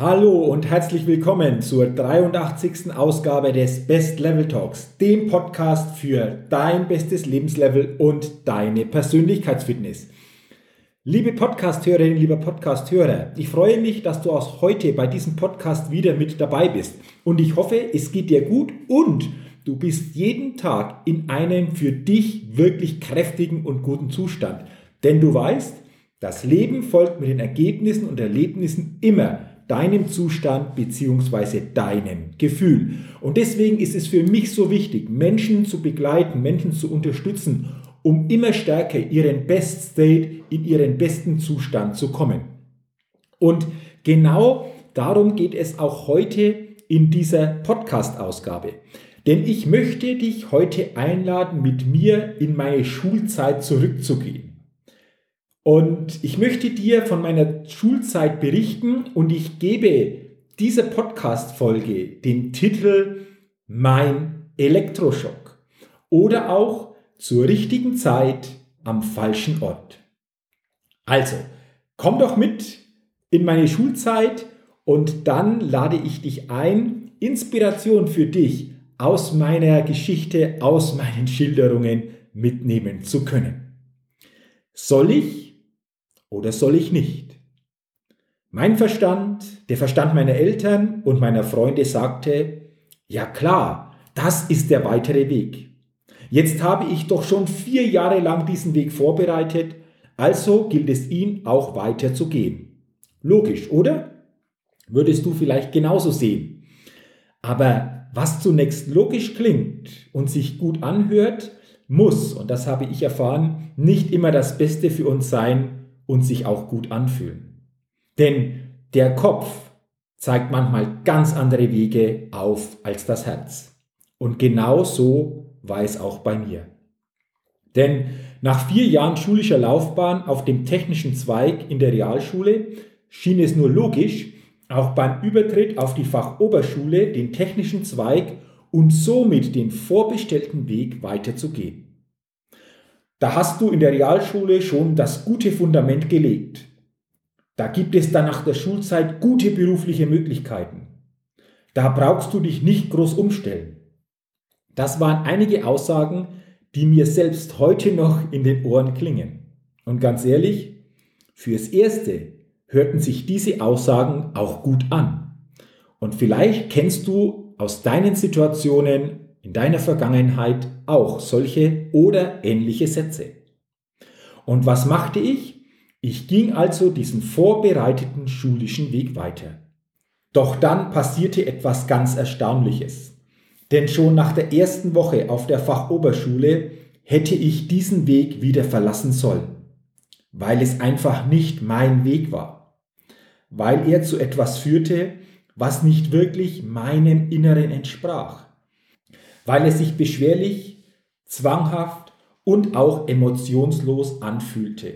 Hallo und herzlich willkommen zur 83. Ausgabe des Best Level Talks, dem Podcast für dein bestes Lebenslevel und deine Persönlichkeitsfitness. Liebe Podcasthörerinnen, lieber Podcasthörer, ich freue mich, dass du auch heute bei diesem Podcast wieder mit dabei bist. Und ich hoffe, es geht dir gut und du bist jeden Tag in einem für dich wirklich kräftigen und guten Zustand. Denn du weißt, das Leben folgt mit den Ergebnissen und Erlebnissen immer deinem Zustand bzw. deinem Gefühl. Und deswegen ist es für mich so wichtig, Menschen zu begleiten, Menschen zu unterstützen, um immer stärker ihren Best State, in ihren besten Zustand zu kommen. Und genau darum geht es auch heute in dieser Podcast-Ausgabe. Denn ich möchte dich heute einladen, mit mir in meine Schulzeit zurückzugehen. Und ich möchte dir von meiner Schulzeit berichten und ich gebe dieser Podcast-Folge den Titel Mein Elektroschock oder auch zur richtigen Zeit am falschen Ort. Also, komm doch mit in meine Schulzeit und dann lade ich dich ein, Inspiration für dich aus meiner Geschichte, aus meinen Schilderungen mitnehmen zu können. Soll ich oder soll ich nicht? Mein Verstand, der Verstand meiner Eltern und meiner Freunde sagte, ja klar, das ist der weitere Weg. Jetzt habe ich doch schon vier Jahre lang diesen Weg vorbereitet, also gilt es ihn auch weiter zu gehen. Logisch, oder? Würdest du vielleicht genauso sehen. Aber was zunächst logisch klingt und sich gut anhört, muss, und das habe ich erfahren, nicht immer das Beste für uns sein, und sich auch gut anfühlen. Denn der Kopf zeigt manchmal ganz andere Wege auf als das Herz. Und genau so war es auch bei mir. Denn nach vier Jahren schulischer Laufbahn auf dem technischen Zweig in der Realschule schien es nur logisch, auch beim Übertritt auf die Fachoberschule den technischen Zweig und somit den vorbestellten Weg weiterzugehen. Da hast du in der Realschule schon das gute Fundament gelegt. Da gibt es dann nach der Schulzeit gute berufliche Möglichkeiten. Da brauchst du dich nicht groß umstellen. Das waren einige Aussagen, die mir selbst heute noch in den Ohren klingen. Und ganz ehrlich, fürs Erste hörten sich diese Aussagen auch gut an. Und vielleicht kennst du aus deinen Situationen in deiner Vergangenheit auch solche oder ähnliche Sätze. Und was machte ich? Ich ging also diesen vorbereiteten schulischen Weg weiter. Doch dann passierte etwas ganz Erstaunliches. Denn schon nach der ersten Woche auf der Fachoberschule hätte ich diesen Weg wieder verlassen sollen, weil es einfach nicht mein Weg war, weil er zu etwas führte, was nicht wirklich meinem Inneren entsprach weil es sich beschwerlich, zwanghaft und auch emotionslos anfühlte.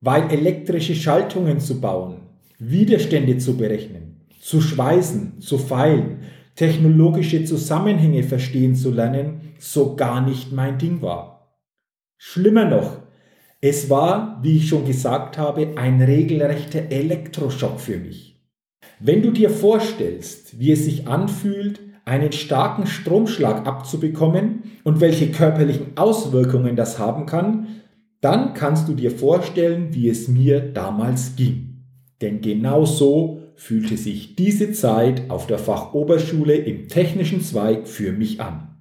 Weil elektrische Schaltungen zu bauen, Widerstände zu berechnen, zu schweißen, zu feilen, technologische Zusammenhänge verstehen zu lernen, so gar nicht mein Ding war. Schlimmer noch, es war, wie ich schon gesagt habe, ein regelrechter Elektroschock für mich. Wenn du dir vorstellst, wie es sich anfühlt, einen starken Stromschlag abzubekommen und welche körperlichen Auswirkungen das haben kann, dann kannst du dir vorstellen, wie es mir damals ging. Denn genau so fühlte sich diese Zeit auf der Fachoberschule im technischen Zweig für mich an.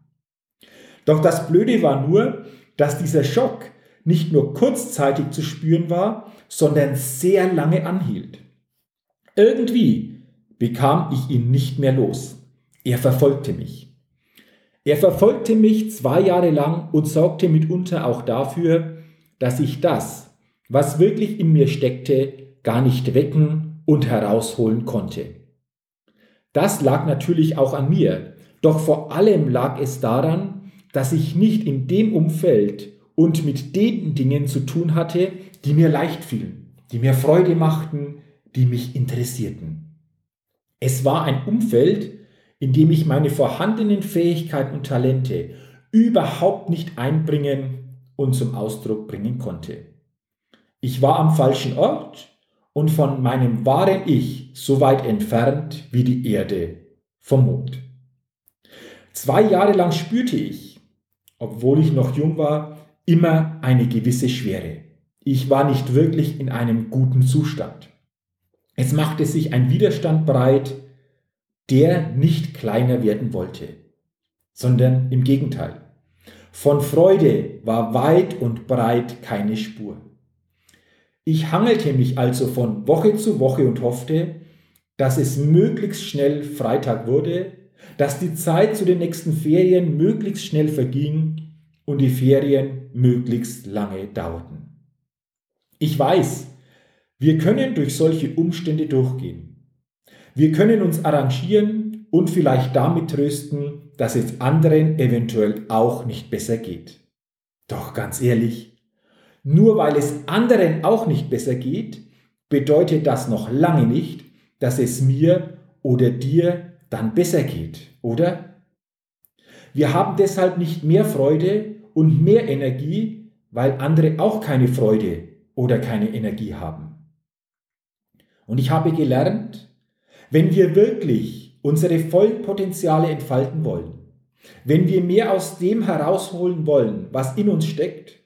Doch das Blöde war nur, dass dieser Schock nicht nur kurzzeitig zu spüren war, sondern sehr lange anhielt. Irgendwie bekam ich ihn nicht mehr los. Er verfolgte mich. Er verfolgte mich zwei Jahre lang und sorgte mitunter auch dafür, dass ich das, was wirklich in mir steckte, gar nicht wecken und herausholen konnte. Das lag natürlich auch an mir, doch vor allem lag es daran, dass ich nicht in dem Umfeld und mit den Dingen zu tun hatte, die mir leicht fielen, die mir Freude machten, die mich interessierten. Es war ein Umfeld, in dem ich meine vorhandenen Fähigkeiten und Talente überhaupt nicht einbringen und zum Ausdruck bringen konnte. Ich war am falschen Ort und von meinem wahren Ich so weit entfernt wie die Erde vom Mond. Zwei Jahre lang spürte ich, obwohl ich noch jung war, immer eine gewisse Schwere. Ich war nicht wirklich in einem guten Zustand. Es machte sich ein Widerstand breit, der nicht kleiner werden wollte, sondern im Gegenteil. Von Freude war weit und breit keine Spur. Ich hangelte mich also von Woche zu Woche und hoffte, dass es möglichst schnell Freitag wurde, dass die Zeit zu den nächsten Ferien möglichst schnell verging und die Ferien möglichst lange dauerten. Ich weiß, wir können durch solche Umstände durchgehen. Wir können uns arrangieren und vielleicht damit trösten, dass es anderen eventuell auch nicht besser geht. Doch ganz ehrlich, nur weil es anderen auch nicht besser geht, bedeutet das noch lange nicht, dass es mir oder dir dann besser geht, oder? Wir haben deshalb nicht mehr Freude und mehr Energie, weil andere auch keine Freude oder keine Energie haben. Und ich habe gelernt, wenn wir wirklich unsere vollen Potenziale entfalten wollen, wenn wir mehr aus dem herausholen wollen, was in uns steckt,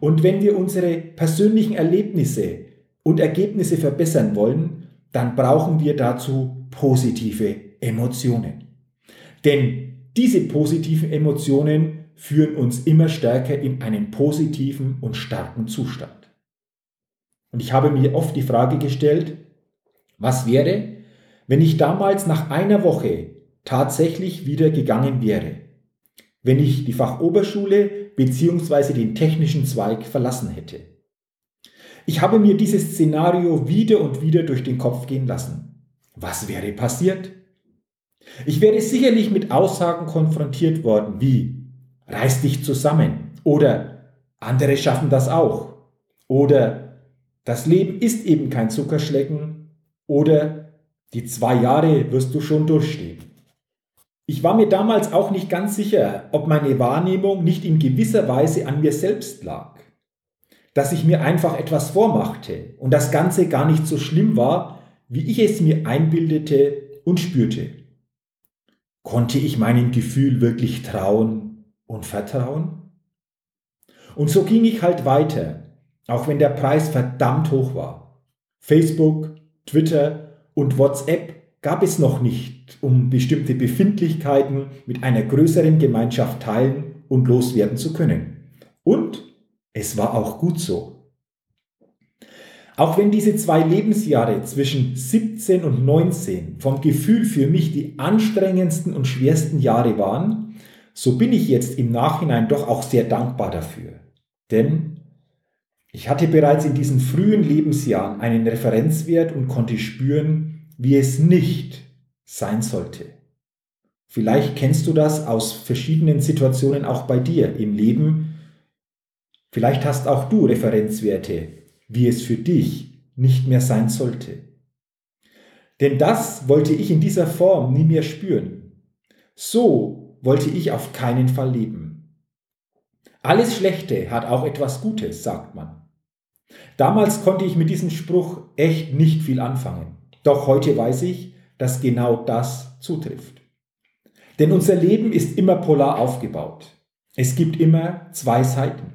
und wenn wir unsere persönlichen Erlebnisse und Ergebnisse verbessern wollen, dann brauchen wir dazu positive Emotionen. Denn diese positiven Emotionen führen uns immer stärker in einen positiven und starken Zustand. Und ich habe mir oft die Frage gestellt, was wäre, wenn ich damals nach einer Woche tatsächlich wieder gegangen wäre? Wenn ich die Fachoberschule bzw. den technischen Zweig verlassen hätte. Ich habe mir dieses Szenario wieder und wieder durch den Kopf gehen lassen. Was wäre passiert? Ich wäre sicherlich mit Aussagen konfrontiert worden wie Reiß dich zusammen oder andere schaffen das auch oder das Leben ist eben kein Zuckerschlecken oder die zwei Jahre wirst du schon durchstehen. Ich war mir damals auch nicht ganz sicher, ob meine Wahrnehmung nicht in gewisser Weise an mir selbst lag. Dass ich mir einfach etwas vormachte und das Ganze gar nicht so schlimm war, wie ich es mir einbildete und spürte. Konnte ich meinem Gefühl wirklich trauen und vertrauen? Und so ging ich halt weiter, auch wenn der Preis verdammt hoch war. Facebook, Twitter und WhatsApp gab es noch nicht, um bestimmte Befindlichkeiten mit einer größeren Gemeinschaft teilen und loswerden zu können. Und es war auch gut so. Auch wenn diese zwei Lebensjahre zwischen 17 und 19 vom Gefühl für mich die anstrengendsten und schwersten Jahre waren, so bin ich jetzt im Nachhinein doch auch sehr dankbar dafür. Denn ich hatte bereits in diesen frühen Lebensjahren einen Referenzwert und konnte spüren, wie es nicht sein sollte. Vielleicht kennst du das aus verschiedenen Situationen auch bei dir im Leben. Vielleicht hast auch du Referenzwerte, wie es für dich nicht mehr sein sollte. Denn das wollte ich in dieser Form nie mehr spüren. So wollte ich auf keinen Fall leben. Alles Schlechte hat auch etwas Gutes, sagt man. Damals konnte ich mit diesem Spruch echt nicht viel anfangen. Doch heute weiß ich, dass genau das zutrifft. Denn unser Leben ist immer polar aufgebaut. Es gibt immer zwei Seiten.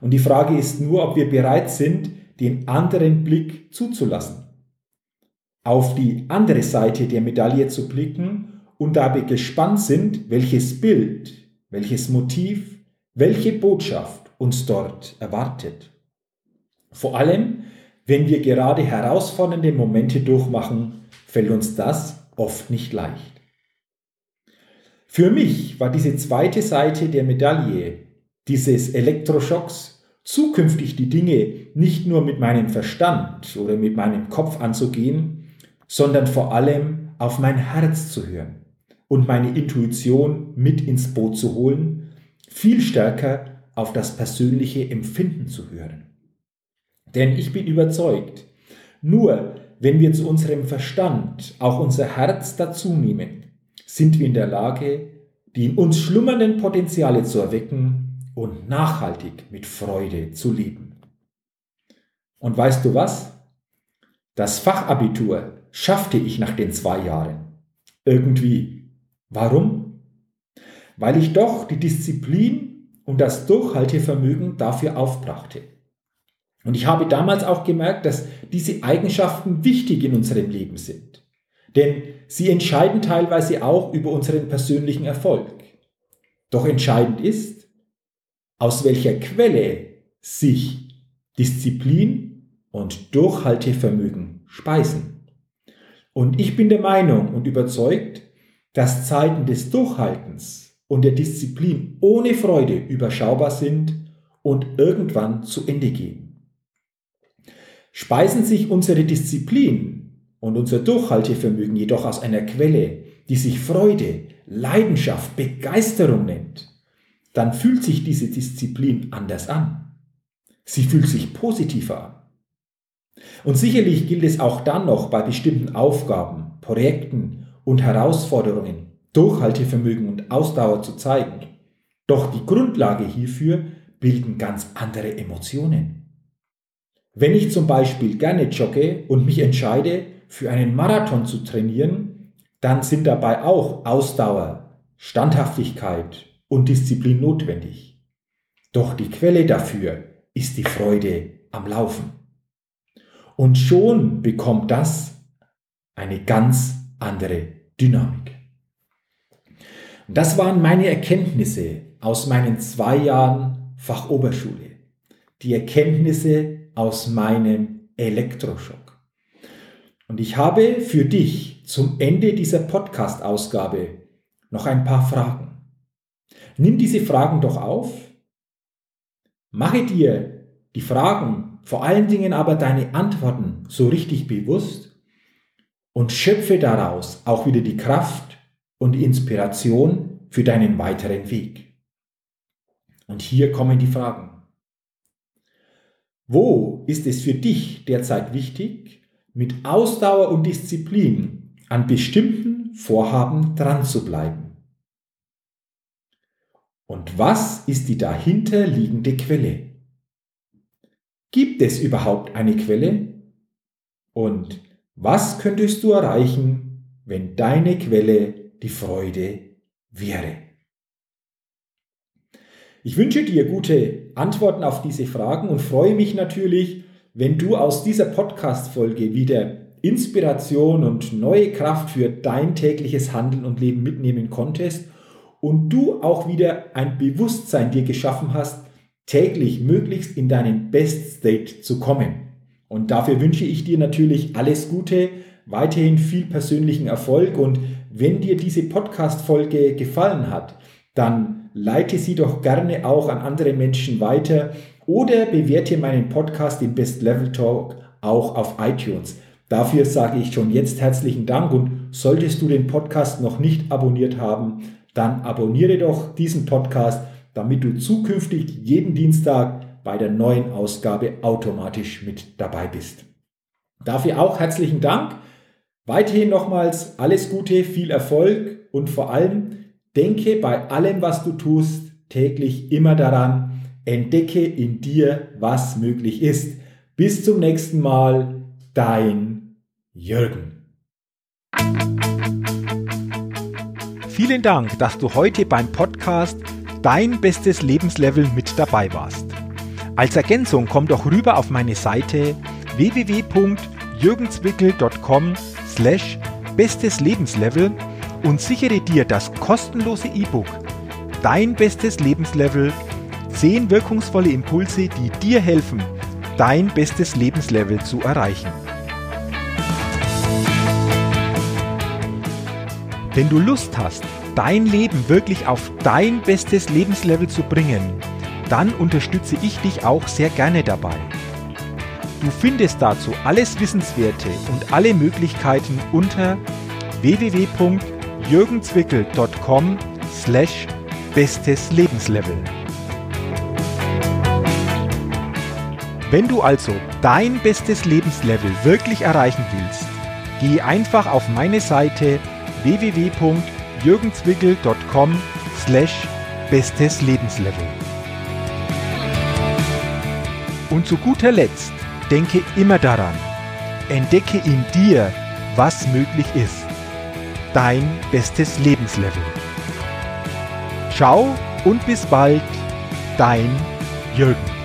Und die Frage ist nur, ob wir bereit sind, den anderen Blick zuzulassen. Auf die andere Seite der Medaille zu blicken und dabei gespannt sind, welches Bild, welches Motiv, welche Botschaft uns dort erwartet. Vor allem, wenn wir gerade herausfordernde Momente durchmachen, fällt uns das oft nicht leicht. Für mich war diese zweite Seite der Medaille, dieses Elektroschocks, zukünftig die Dinge nicht nur mit meinem Verstand oder mit meinem Kopf anzugehen, sondern vor allem auf mein Herz zu hören und meine Intuition mit ins Boot zu holen, viel stärker auf das persönliche Empfinden zu hören. Denn ich bin überzeugt, nur wenn wir zu unserem Verstand auch unser Herz dazu nehmen, sind wir in der Lage, die in uns schlummernden Potenziale zu erwecken und nachhaltig mit Freude zu leben. Und weißt du was? Das Fachabitur schaffte ich nach den zwei Jahren. Irgendwie. Warum? Weil ich doch die Disziplin und das Durchhaltevermögen dafür aufbrachte. Und ich habe damals auch gemerkt, dass diese Eigenschaften wichtig in unserem Leben sind. Denn sie entscheiden teilweise auch über unseren persönlichen Erfolg. Doch entscheidend ist, aus welcher Quelle sich Disziplin und Durchhaltevermögen speisen. Und ich bin der Meinung und überzeugt, dass Zeiten des Durchhaltens und der Disziplin ohne Freude überschaubar sind und irgendwann zu Ende gehen. Speisen sich unsere Disziplin und unser Durchhaltevermögen jedoch aus einer Quelle, die sich Freude, Leidenschaft, Begeisterung nennt, dann fühlt sich diese Disziplin anders an. Sie fühlt sich positiver an. Und sicherlich gilt es auch dann noch bei bestimmten Aufgaben, Projekten und Herausforderungen Durchhaltevermögen und Ausdauer zu zeigen. Doch die Grundlage hierfür bilden ganz andere Emotionen. Wenn ich zum Beispiel gerne jogge und mich entscheide, für einen Marathon zu trainieren, dann sind dabei auch Ausdauer, Standhaftigkeit und Disziplin notwendig. Doch die Quelle dafür ist die Freude am Laufen. Und schon bekommt das eine ganz andere Dynamik. Das waren meine Erkenntnisse aus meinen zwei Jahren Fachoberschule. Die Erkenntnisse aus meinem Elektroschock. Und ich habe für dich zum Ende dieser Podcast-Ausgabe noch ein paar Fragen. Nimm diese Fragen doch auf. Mache dir die Fragen, vor allen Dingen aber deine Antworten so richtig bewusst und schöpfe daraus auch wieder die Kraft und Inspiration für deinen weiteren Weg. Und hier kommen die Fragen. Wo ist es für dich derzeit wichtig, mit Ausdauer und Disziplin an bestimmten Vorhaben dran zu bleiben? Und was ist die dahinter liegende Quelle? Gibt es überhaupt eine Quelle? Und was könntest du erreichen, wenn deine Quelle die Freude wäre? Ich wünsche dir gute Antworten auf diese Fragen und freue mich natürlich, wenn du aus dieser Podcast-Folge wieder Inspiration und neue Kraft für dein tägliches Handeln und Leben mitnehmen konntest und du auch wieder ein Bewusstsein dir geschaffen hast, täglich möglichst in deinen Best State zu kommen. Und dafür wünsche ich dir natürlich alles Gute, weiterhin viel persönlichen Erfolg und wenn dir diese Podcast-Folge gefallen hat, dann leite sie doch gerne auch an andere Menschen weiter oder bewerte meinen Podcast, den Best Level Talk, auch auf iTunes. Dafür sage ich schon jetzt herzlichen Dank und solltest du den Podcast noch nicht abonniert haben, dann abonniere doch diesen Podcast, damit du zukünftig jeden Dienstag bei der neuen Ausgabe automatisch mit dabei bist. Dafür auch herzlichen Dank. Weiterhin nochmals alles Gute, viel Erfolg und vor allem Denke bei allem, was du tust, täglich immer daran, entdecke in dir, was möglich ist. Bis zum nächsten Mal, dein Jürgen. Vielen Dank, dass du heute beim Podcast Dein bestes Lebenslevel mit dabei warst. Als Ergänzung komm doch rüber auf meine Seite www.jürgenswickel.com slash bestes Lebenslevel und sichere dir das kostenlose E-Book Dein bestes Lebenslevel 10 wirkungsvolle Impulse, die dir helfen, dein bestes Lebenslevel zu erreichen. Wenn du Lust hast, dein Leben wirklich auf dein bestes Lebenslevel zu bringen, dann unterstütze ich dich auch sehr gerne dabei. Du findest dazu alles Wissenswerte und alle Möglichkeiten unter www.jürgenzwickel.com slash bestes Lebenslevel. Wenn du also dein bestes Lebenslevel wirklich erreichen willst, geh einfach auf meine Seite www.jürgenzwickel.com slash bestes Lebenslevel. Und zu guter Letzt denke immer daran, entdecke in dir, was möglich ist. Dein bestes Lebenslevel. Ciao und bis bald, dein Jürgen.